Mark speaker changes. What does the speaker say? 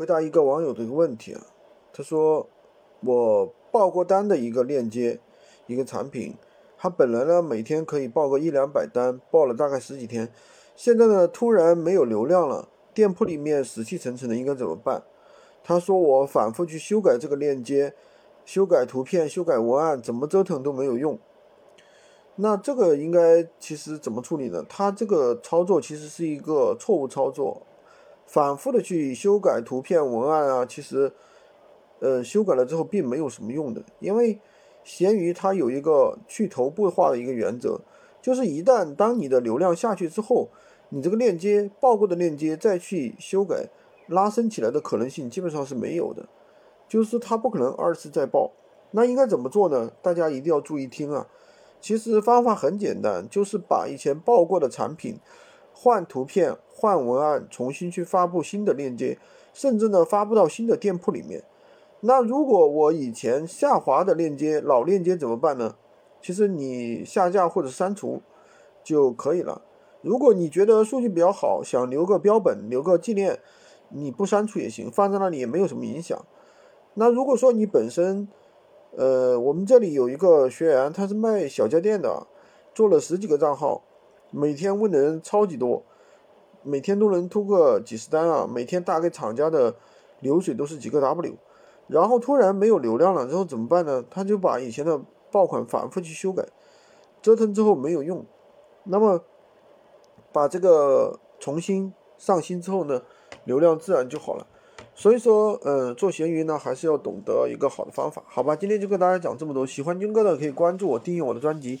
Speaker 1: 回答一个网友的一个问题啊，他说我报过单的一个链接，一个产品，他本来呢每天可以报个一两百单，报了大概十几天，现在呢突然没有流量了，店铺里面死气沉沉的，应该怎么办？他说我反复去修改这个链接，修改图片，修改文案，怎么折腾都没有用。那这个应该其实怎么处理呢？他这个操作其实是一个错误操作。反复的去修改图片文案啊，其实，呃，修改了之后并没有什么用的，因为闲鱼它有一个去头部化的一个原则，就是一旦当你的流量下去之后，你这个链接报过的链接再去修改拉升起来的可能性基本上是没有的，就是它不可能二次再报。那应该怎么做呢？大家一定要注意听啊！其实方法很简单，就是把以前报过的产品。换图片、换文案，重新去发布新的链接，甚至呢发布到新的店铺里面。那如果我以前下滑的链接、老链接怎么办呢？其实你下架或者删除就可以了。如果你觉得数据比较好，想留个标本、留个纪念，你不删除也行，放在那里也没有什么影响。那如果说你本身，呃，我们这里有一个学员，他是卖小家电的，做了十几个账号。每天问的人超级多，每天都能突个几十单啊！每天大概厂家的流水都是几个 W，然后突然没有流量了，之后怎么办呢？他就把以前的爆款反复去修改，折腾之后没有用，那么把这个重新上新之后呢，流量自然就好了。所以说，嗯，做闲鱼呢，还是要懂得一个好的方法，好吧？今天就跟大家讲这么多，喜欢军哥的可以关注我，订阅我的专辑。